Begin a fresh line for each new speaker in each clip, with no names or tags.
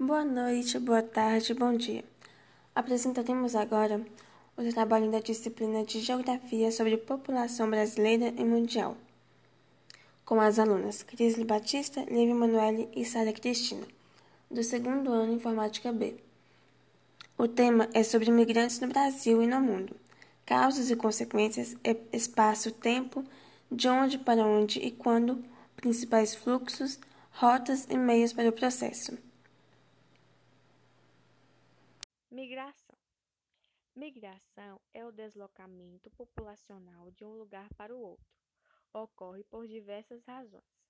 Boa noite, boa tarde, bom dia. Apresentaremos agora o trabalho da disciplina de Geografia sobre população brasileira e mundial, com as alunas Crisli Batista, Lívia Manoeli e Sara Cristina, do segundo ano Informática B. O tema é sobre imigrantes no Brasil e no mundo, causas e consequências, espaço, tempo, de onde para onde e quando, principais fluxos, rotas e meios para o processo.
Migração. Migração é o deslocamento populacional de um lugar para o outro. Ocorre por diversas razões,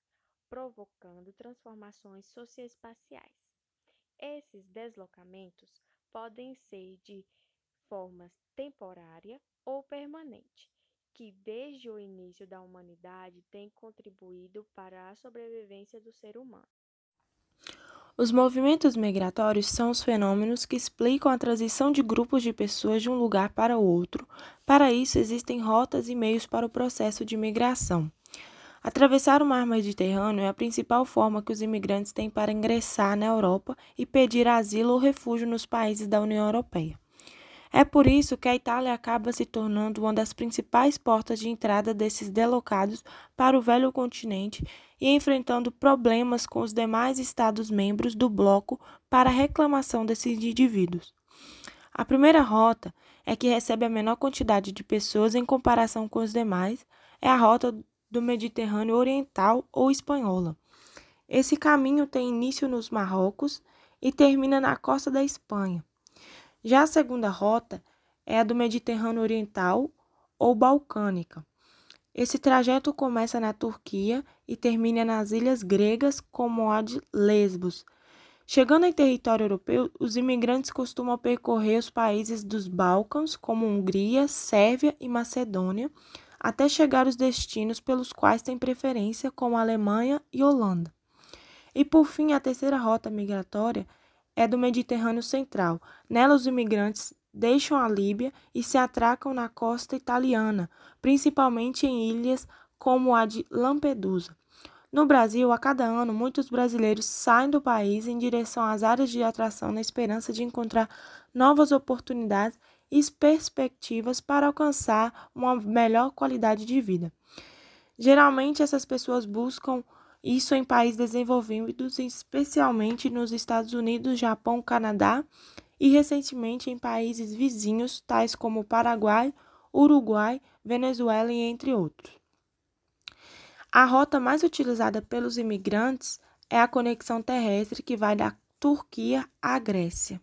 provocando transformações socioespaciais. Esses deslocamentos podem ser de forma temporária ou permanente, que desde o início da humanidade têm contribuído para a sobrevivência do ser humano.
Os movimentos migratórios são os fenômenos que explicam a transição de grupos de pessoas de um lugar para outro. Para isso, existem rotas e meios para o processo de migração. Atravessar o mar Mediterrâneo é a principal forma que os imigrantes têm para ingressar na Europa e pedir asilo ou refúgio nos países da União Europeia. É por isso que a Itália acaba se tornando uma das principais portas de entrada desses deslocados para o velho continente e enfrentando problemas com os demais Estados-membros do bloco para a reclamação desses indivíduos. A primeira rota é que recebe a menor quantidade de pessoas em comparação com os demais, é a rota do Mediterrâneo Oriental ou Espanhola. Esse caminho tem início nos Marrocos e termina na costa da Espanha. Já a segunda rota é a do Mediterrâneo Oriental ou Balcânica. Esse trajeto começa na Turquia e termina nas ilhas gregas, como a de Lesbos. Chegando em território europeu, os imigrantes costumam percorrer os países dos Balcãs, como Hungria, Sérvia e Macedônia, até chegar aos destinos pelos quais têm preferência, como Alemanha e Holanda. E por fim, a terceira rota migratória é do Mediterrâneo Central. Nela, os imigrantes deixam a Líbia e se atracam na costa italiana, principalmente em ilhas como a de Lampedusa. No Brasil, a cada ano, muitos brasileiros saem do país em direção às áreas de atração na esperança de encontrar novas oportunidades e perspectivas para alcançar uma melhor qualidade de vida. Geralmente, essas pessoas buscam isso em países desenvolvidos, especialmente nos Estados Unidos, Japão, Canadá e recentemente em países vizinhos, tais como Paraguai, Uruguai, Venezuela e entre outros. A rota mais utilizada pelos imigrantes é a conexão terrestre que vai da Turquia à Grécia.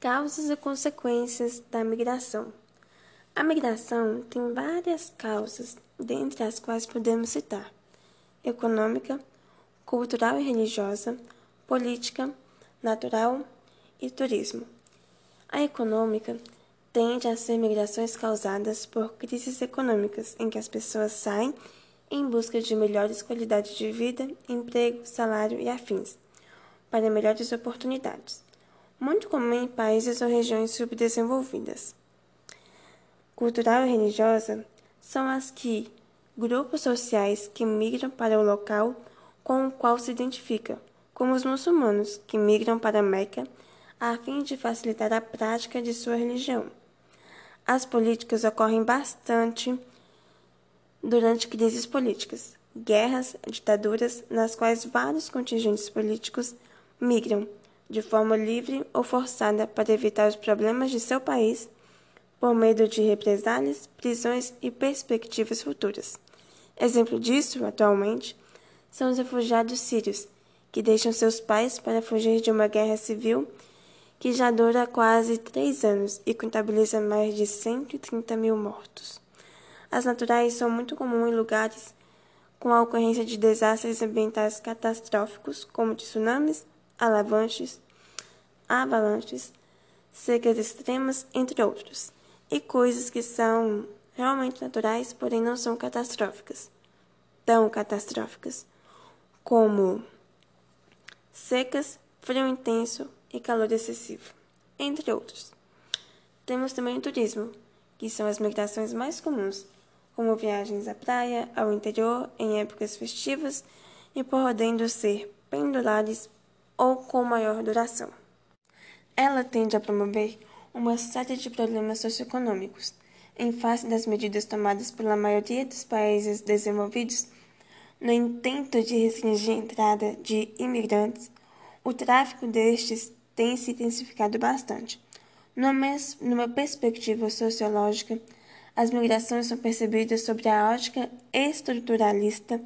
Causas e consequências da migração. A migração tem várias causas, dentre as quais podemos citar econômica, cultural e religiosa, política, natural e turismo. A econômica tende a ser migrações causadas por crises econômicas em que as pessoas saem em busca de melhores qualidades de vida, emprego, salário e afins, para melhores oportunidades, muito comum em países ou regiões subdesenvolvidas. Cultural e religiosa são as que grupos sociais que migram para o local com o qual se identifica, como os muçulmanos que migram para Meca a fim de facilitar a prática de sua religião. As políticas ocorrem bastante durante crises políticas, guerras, ditaduras, nas quais vários contingentes políticos migram de forma livre ou forçada para evitar os problemas de seu país por medo de represálias, prisões e perspectivas futuras. Exemplo disso, atualmente, são os refugiados sírios, que deixam seus pais para fugir de uma guerra civil que já dura quase três anos e contabiliza mais de 130 mil mortos. As naturais são muito comuns em lugares com a ocorrência de desastres ambientais catastróficos, como tsunamis, alavanches, avalanches, secas extremas, entre outros, e coisas que são realmente naturais, porém não são catastróficas. Tão catastróficas como secas, frio intenso e calor excessivo, entre outros. Temos também o turismo, que são as migrações mais comuns, como viagens à praia, ao interior, em épocas festivas e podendo ser pendulares ou com maior duração. Ela tende a promover uma série de problemas socioeconômicos, em face das medidas tomadas pela maioria dos países desenvolvidos no intento de restringir a entrada de imigrantes, o tráfico destes tem se intensificado bastante. Numa perspectiva sociológica, as migrações são percebidas sob a ótica estruturalista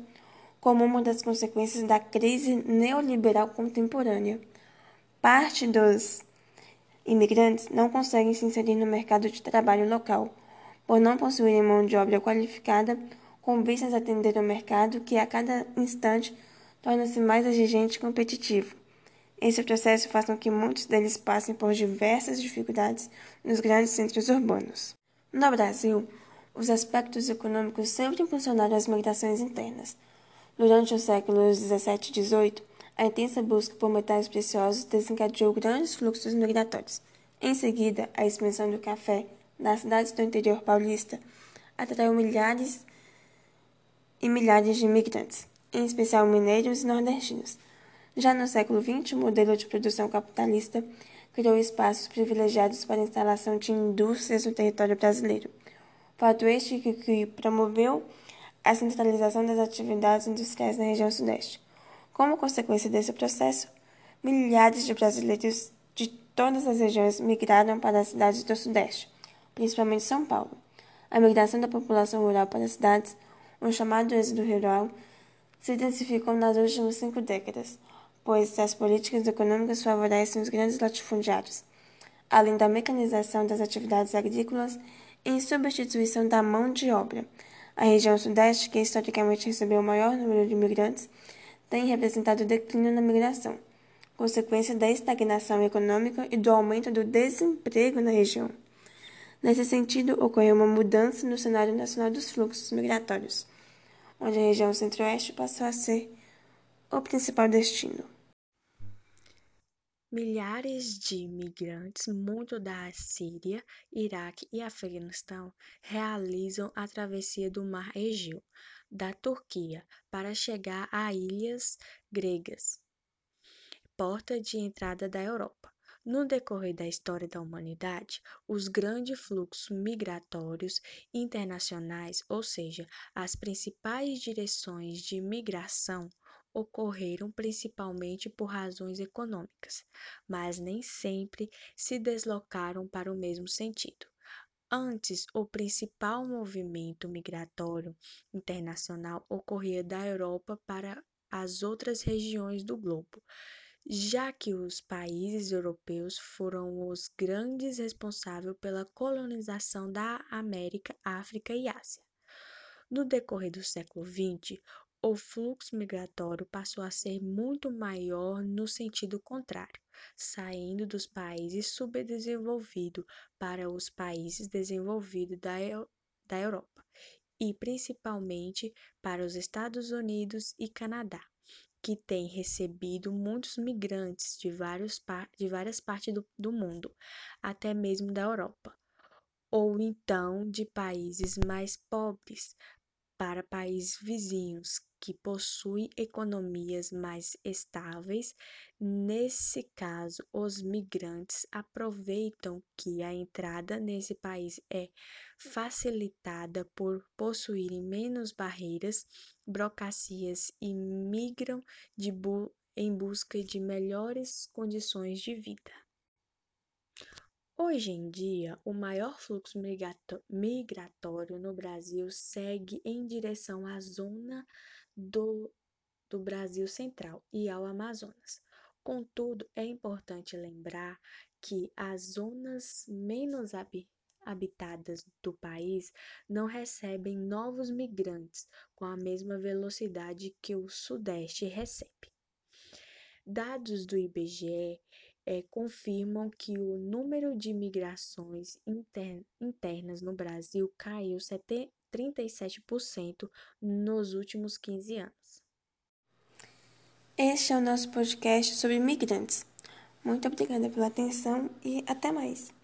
como uma das consequências da crise neoliberal contemporânea. Parte dos imigrantes não conseguem se inserir no mercado de trabalho local, por não possuírem mão de obra qualificada com vistas a atender ao mercado que a cada instante torna-se mais exigente e competitivo. Esse processo faz com que muitos deles passem por diversas dificuldades nos grandes centros urbanos. No Brasil, os aspectos econômicos sempre impulsionaram as migrações internas. Durante os séculos 17 e 18, a intensa busca por metais preciosos desencadeou grandes fluxos migratórios. Em seguida, a expansão do café nas cidades do interior paulista atraiu milhares e milhares de imigrantes, em especial mineiros e nordestinos. Já no século XX, o modelo de produção capitalista criou espaços privilegiados para a instalação de indústrias no território brasileiro. Fato este que, que promoveu a centralização das atividades industriais na região Sudeste. Como consequência desse processo, milhares de brasileiros de todas as regiões migraram para as cidades do Sudeste, principalmente São Paulo. A migração da população rural para as cidades, o chamado êxodo rural, se intensificou nas últimas cinco décadas, pois as políticas econômicas favorecem os grandes latifundiários, além da mecanização das atividades agrícolas em substituição da mão de obra. A região Sudeste, que historicamente recebeu o maior número de imigrantes, tem representado declínio na migração, consequência da estagnação econômica e do aumento do desemprego na região. Nesse sentido, ocorreu uma mudança no cenário nacional dos fluxos migratórios, onde a região centro-oeste passou a ser o principal destino.
Milhares de imigrantes, muito da Síria, Iraque e Afeganistão, realizam a travessia do Mar Egeu da Turquia para chegar a ilhas gregas, porta de entrada da Europa. No decorrer da história da humanidade, os grandes fluxos migratórios internacionais, ou seja, as principais direções de migração, ocorreram principalmente por razões econômicas, mas nem sempre se deslocaram para o mesmo sentido. Antes, o principal movimento migratório internacional ocorria da Europa para as outras regiões do globo, já que os países europeus foram os grandes responsáveis pela colonização da América, África e Ásia. No decorrer do século XX, o fluxo migratório passou a ser muito maior no sentido contrário, saindo dos países subdesenvolvidos para os países desenvolvidos da, da Europa e principalmente para os Estados Unidos e Canadá, que têm recebido muitos migrantes de, vários, de várias partes do, do mundo, até mesmo da Europa, ou então de países mais pobres para países vizinhos que possuem economias mais estáveis. Nesse caso, os migrantes aproveitam que a entrada nesse país é facilitada por possuírem menos barreiras, burocracias e migram bu em busca de melhores condições de vida. Hoje em dia, o maior fluxo migratório no Brasil segue em direção à zona do, do Brasil Central e ao Amazonas. Contudo, é importante lembrar que as zonas menos habitadas do país não recebem novos migrantes com a mesma velocidade que o Sudeste recebe. Dados do IBGE é, confirmam que o número de migrações internas no Brasil caiu 37% nos últimos 15 anos.
Este é o nosso podcast sobre migrantes. Muito obrigada pela atenção e até mais.